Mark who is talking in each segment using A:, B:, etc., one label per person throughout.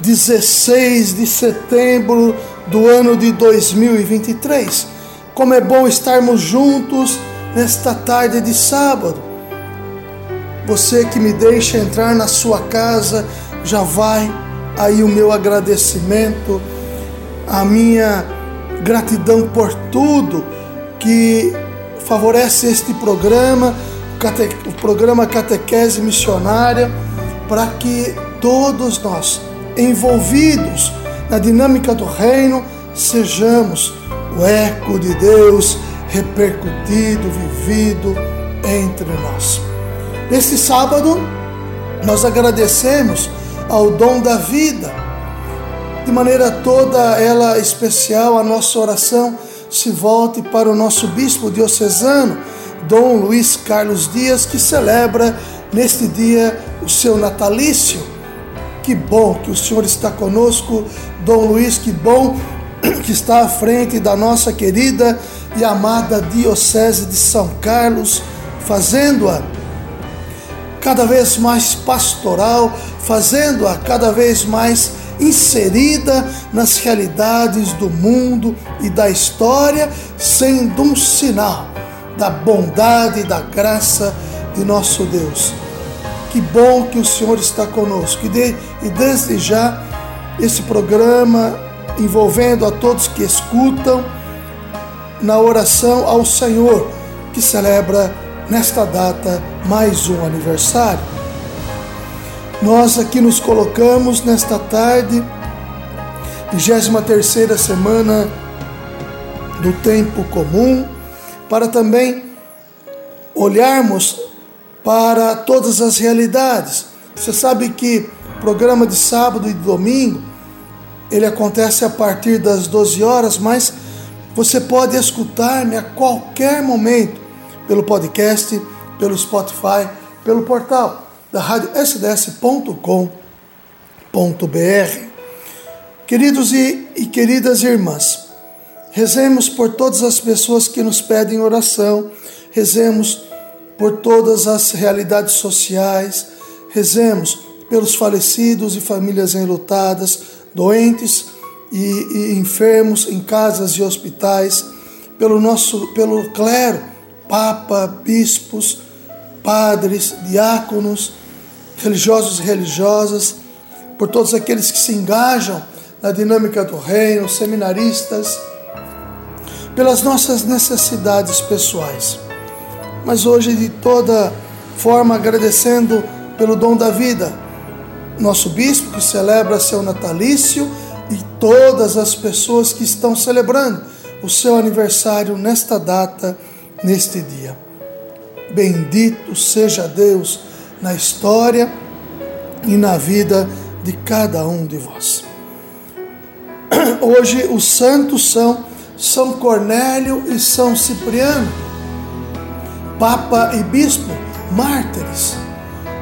A: 16 de setembro do ano de 2023. Como é bom estarmos juntos nesta tarde de sábado. Você que me deixa entrar na sua casa, já vai aí o meu agradecimento, a minha gratidão por tudo que favorece este programa, o programa Catequese Missionária, para que todos nós envolvidos na dinâmica do reino, sejamos o eco de Deus repercutido, vivido entre nós. Neste sábado, nós agradecemos ao dom da vida. De maneira toda ela especial, a nossa oração se volte para o nosso bispo diocesano, Dom Luiz Carlos Dias, que celebra neste dia o seu natalício que bom que o Senhor está conosco, Dom Luiz, que bom que está à frente da nossa querida e amada Diocese de São Carlos, fazendo-a cada vez mais pastoral, fazendo-a cada vez mais inserida nas realidades do mundo e da história, sendo um sinal da bondade e da graça de nosso Deus. Que bom que o Senhor está conosco. E, de, e desde já, esse programa envolvendo a todos que escutam na oração ao Senhor, que celebra nesta data mais um aniversário. Nós aqui nos colocamos nesta tarde, 23 semana do tempo comum, para também olharmos para todas as realidades. Você sabe que o programa de sábado e domingo ele acontece a partir das 12 horas, mas você pode escutar-me a qualquer momento pelo podcast, pelo Spotify, pelo portal da rádio sds.com.br. Queridos e, e queridas irmãs, rezemos por todas as pessoas que nos pedem oração, rezemos por todas as realidades sociais, rezemos pelos falecidos e famílias enlutadas, doentes e, e enfermos em casas e hospitais, pelo nosso pelo clero, papa, bispos, padres, diáconos, religiosos e religiosas, por todos aqueles que se engajam na dinâmica do reino, seminaristas, pelas nossas necessidades pessoais mas hoje de toda forma agradecendo pelo dom da vida. Nosso bispo que celebra seu natalício e todas as pessoas que estão celebrando o seu aniversário nesta data, neste dia. Bendito seja Deus na história e na vida de cada um de vós. Hoje os santos são São Cornélio e São Cipriano Papa e Bispo, mártires.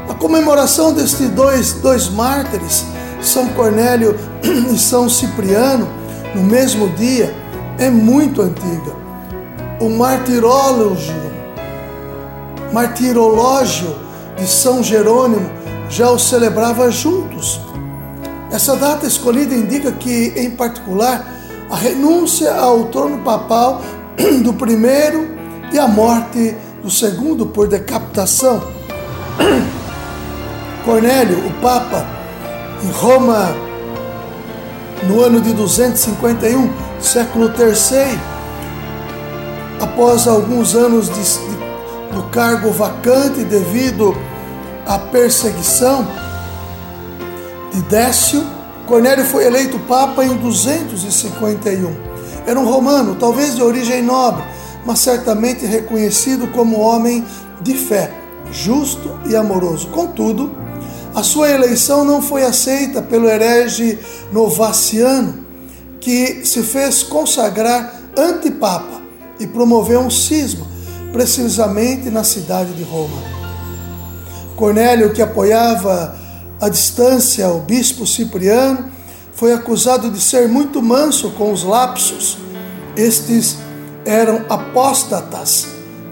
A: A comemoração destes dois, dois mártires, São Cornélio e São Cipriano, no mesmo dia, é muito antiga. O martirológio, martirológio de São Jerônimo já o celebrava juntos. Essa data escolhida indica que, em particular, a renúncia ao trono papal do primeiro e a morte do segundo por decapitação. Cornélio, o Papa, em Roma, no ano de 251, século III, após alguns anos de, de, do cargo vacante devido à perseguição de Décio, Cornélio foi eleito Papa em 251. Era um romano, talvez de origem nobre, mas certamente reconhecido como homem de fé, justo e amoroso. Contudo, a sua eleição não foi aceita pelo herege Novaciano, que se fez consagrar antipapa e promoveu um cisma, precisamente na cidade de Roma. Cornélio, que apoiava à distância o bispo Cipriano, foi acusado de ser muito manso com os lapsos. Estes eram apóstatas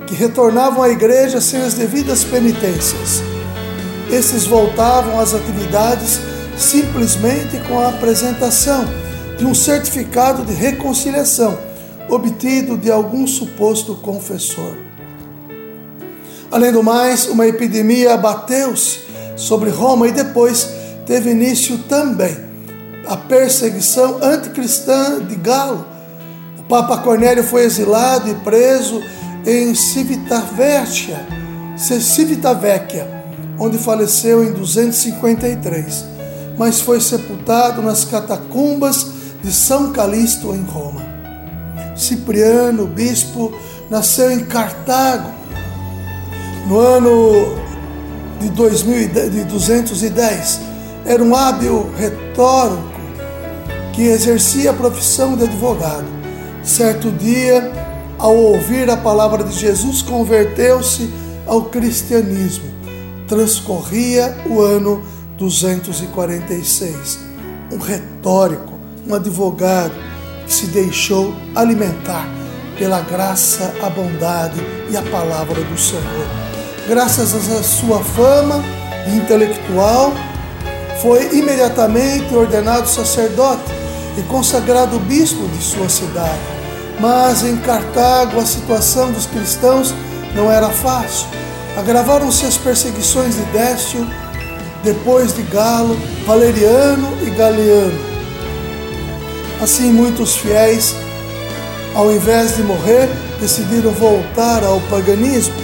A: que retornavam à igreja sem as devidas penitências. Esses voltavam às atividades simplesmente com a apresentação de um certificado de reconciliação obtido de algum suposto confessor. Além do mais, uma epidemia abateu-se sobre Roma e depois teve início também a perseguição anticristã de Galo. Papa Cornélio foi exilado e preso em Civitavecchia, Civitavecchia, onde faleceu em 253, mas foi sepultado nas catacumbas de São Calixto em Roma. Cipriano, bispo, nasceu em Cartago no ano de, 2000, de 210. Era um hábil retórico que exercia a profissão de advogado. Certo dia, ao ouvir a palavra de Jesus, converteu-se ao cristianismo. Transcorria o ano 246. Um retórico, um advogado que se deixou alimentar pela graça, a bondade e a palavra do Senhor. Graças à sua fama intelectual, foi imediatamente ordenado sacerdote e consagrado bispo de sua cidade mas em Cartago a situação dos cristãos não era fácil. Agravaram-se as perseguições de Décio, depois de Galo, Valeriano e Galeano. Assim, muitos fiéis, ao invés de morrer, decidiram voltar ao paganismo.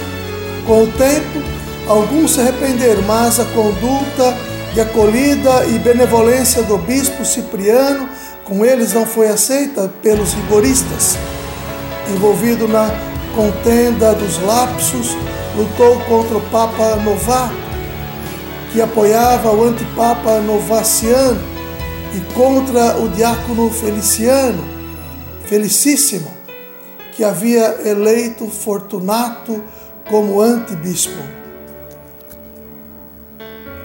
A: Com o tempo, alguns se arrependeram, mas a conduta de acolhida e benevolência do bispo Cipriano com eles não foi aceita pelos rigoristas. Envolvido na contenda dos lapsos, lutou contra o Papa Novato, que apoiava o antipapa Novaciano, e contra o diácono Feliciano, Felicíssimo, que havia eleito Fortunato como antibispo.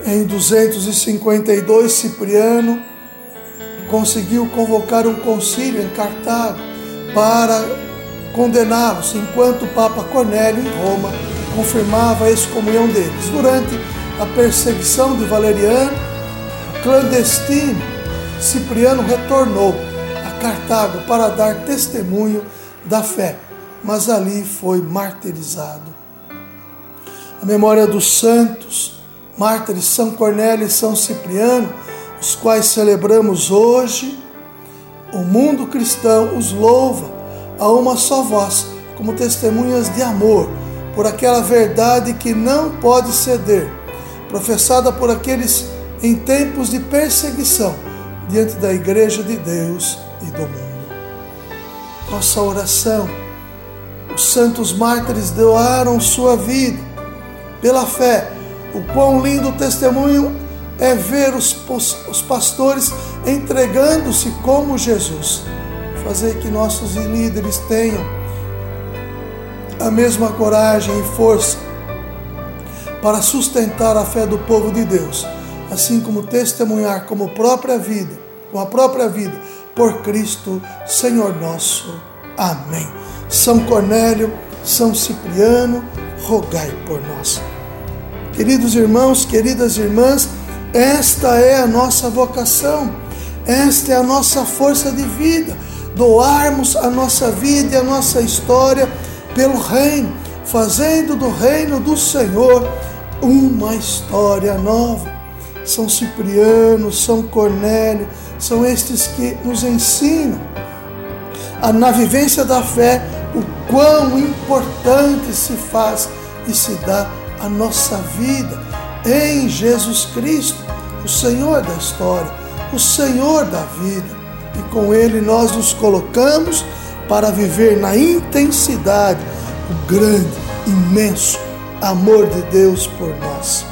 A: Em 252, Cipriano conseguiu convocar um concílio em Cartago para condená-los, enquanto o Papa Cornélio, em Roma, confirmava a excomunhão deles. Durante a perseguição de Valeriano, clandestino, Cipriano retornou a Cartago para dar testemunho da fé, mas ali foi martirizado. A memória dos santos, mártires São Cornélio e São Cipriano, os quais celebramos hoje, o mundo cristão os louva a uma só voz, como testemunhas de amor, por aquela verdade que não pode ceder, professada por aqueles em tempos de perseguição diante da Igreja de Deus e do mundo. Nossa oração, os santos mártires doaram sua vida pela fé. O quão lindo testemunho é ver os, os pastores entregando-se como Jesus. Fazer que nossos líderes tenham a mesma coragem e força para sustentar a fé do povo de Deus, assim como testemunhar como própria vida, com a própria vida, por Cristo, Senhor nosso. Amém. São Cornélio, São Cipriano, rogai por nós. Queridos irmãos, queridas irmãs, esta é a nossa vocação, esta é a nossa força de vida. Doarmos a nossa vida e a nossa história pelo Reino, fazendo do Reino do Senhor uma história nova. São Cipriano, São Cornélio, são estes que nos ensinam a, na vivência da fé o quão importante se faz e se dá a nossa vida em Jesus Cristo o Senhor da história, o Senhor da vida. E com Ele nós nos colocamos para viver na intensidade o grande, imenso amor de Deus por nós.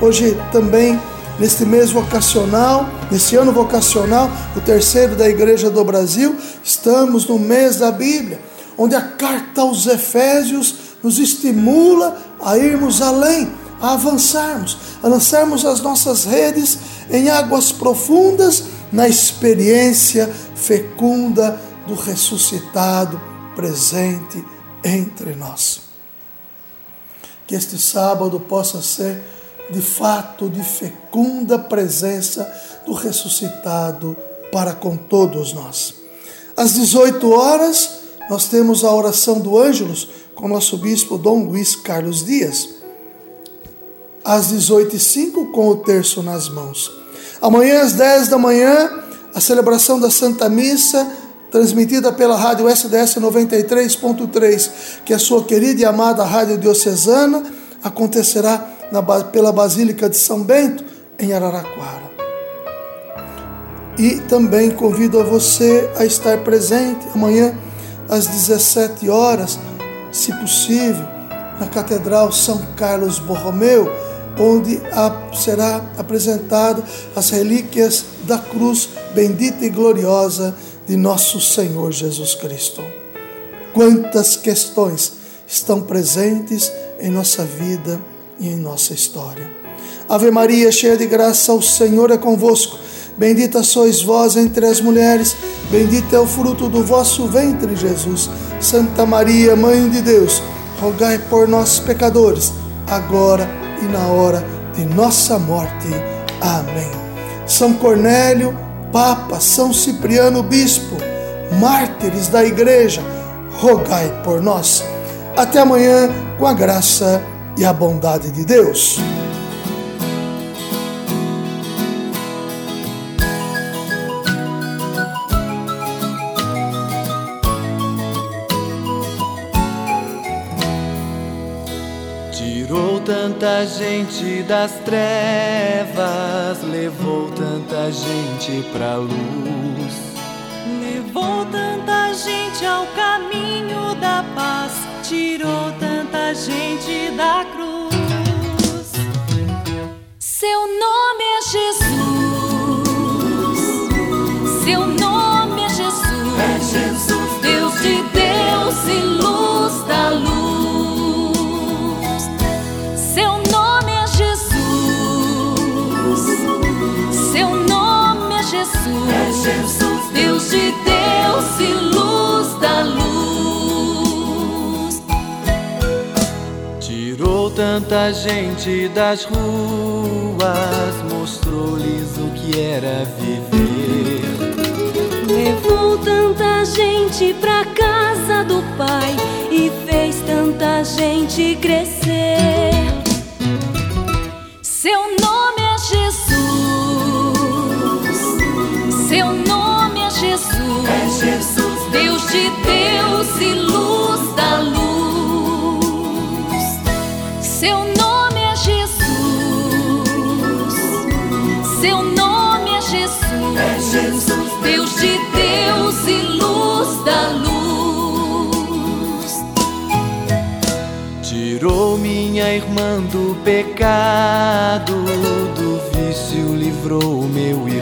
A: Hoje também neste mês vocacional, nesse ano vocacional, o terceiro da Igreja do Brasil, estamos no mês da Bíblia, onde a carta aos Efésios nos estimula a irmos além, a avançarmos, a lançarmos as nossas redes em águas profundas na experiência fecunda do ressuscitado presente entre nós. Que este sábado possa ser de fato de fecunda presença do ressuscitado para com todos nós. Às 18 horas, nós temos a oração do Ângelos com nosso bispo Dom Luiz Carlos Dias. Às 18h05, com o terço nas mãos. Amanhã, às 10 da manhã, a celebração da Santa Missa, transmitida pela rádio SDS 93.3, que é a sua querida e amada rádio diocesana, acontecerá na, pela Basílica de São Bento, em Araraquara. E também convido a você a estar presente amanhã às 17 horas, se possível, na Catedral São Carlos Borromeu, onde será apresentado as relíquias da cruz bendita e gloriosa de nosso Senhor Jesus Cristo. Quantas questões estão presentes em nossa vida e em nossa história. Ave Maria, cheia de graça, o Senhor é convosco. Bendita sois vós entre as mulheres, bendito é o fruto do vosso ventre, Jesus. Santa Maria, Mãe de Deus, rogai por nós, pecadores, agora e na hora de nossa morte. Amém. São Cornélio, Papa, São Cipriano, Bispo, mártires da Igreja, rogai por nós. Até amanhã, com a graça e a bondade de Deus.
B: Tanta gente das trevas, levou tanta gente pra luz.
C: Levou tanta gente ao caminho da paz, tirou tanta gente da cruz.
B: Tanta gente das ruas, mostrou-lhes o que era viver.
C: Levou tanta gente pra casa do Pai e fez tanta gente crescer. Seu nome é Jesus. Seu nome é Jesus.
B: É Jesus.
C: Deus de Deus e luz Seu nome é Jesus. Seu nome é Jesus.
B: É Jesus.
C: Deus de Deus e luz da luz.
B: Tirou minha irmã do pecado, do vício livrou meu irmão.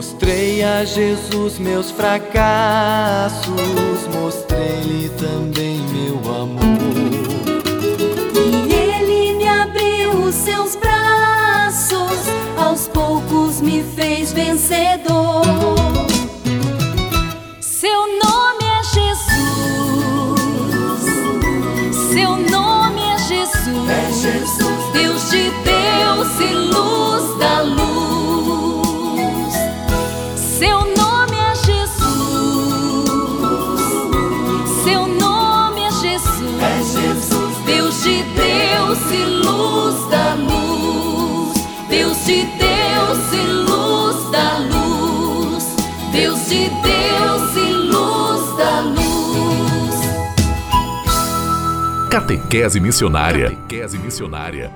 B: Mostrei a Jesus meus fracassos, mostrei-lhe também meu amor.
C: E ele me abriu os seus braços, aos poucos me fez vencedor. Seu nome é Jesus. Seu nome é Jesus.
B: É Jesus.
C: Deus de Deus e Deus deu-se luz da luz.
D: Catequese missionária. Catequese missionária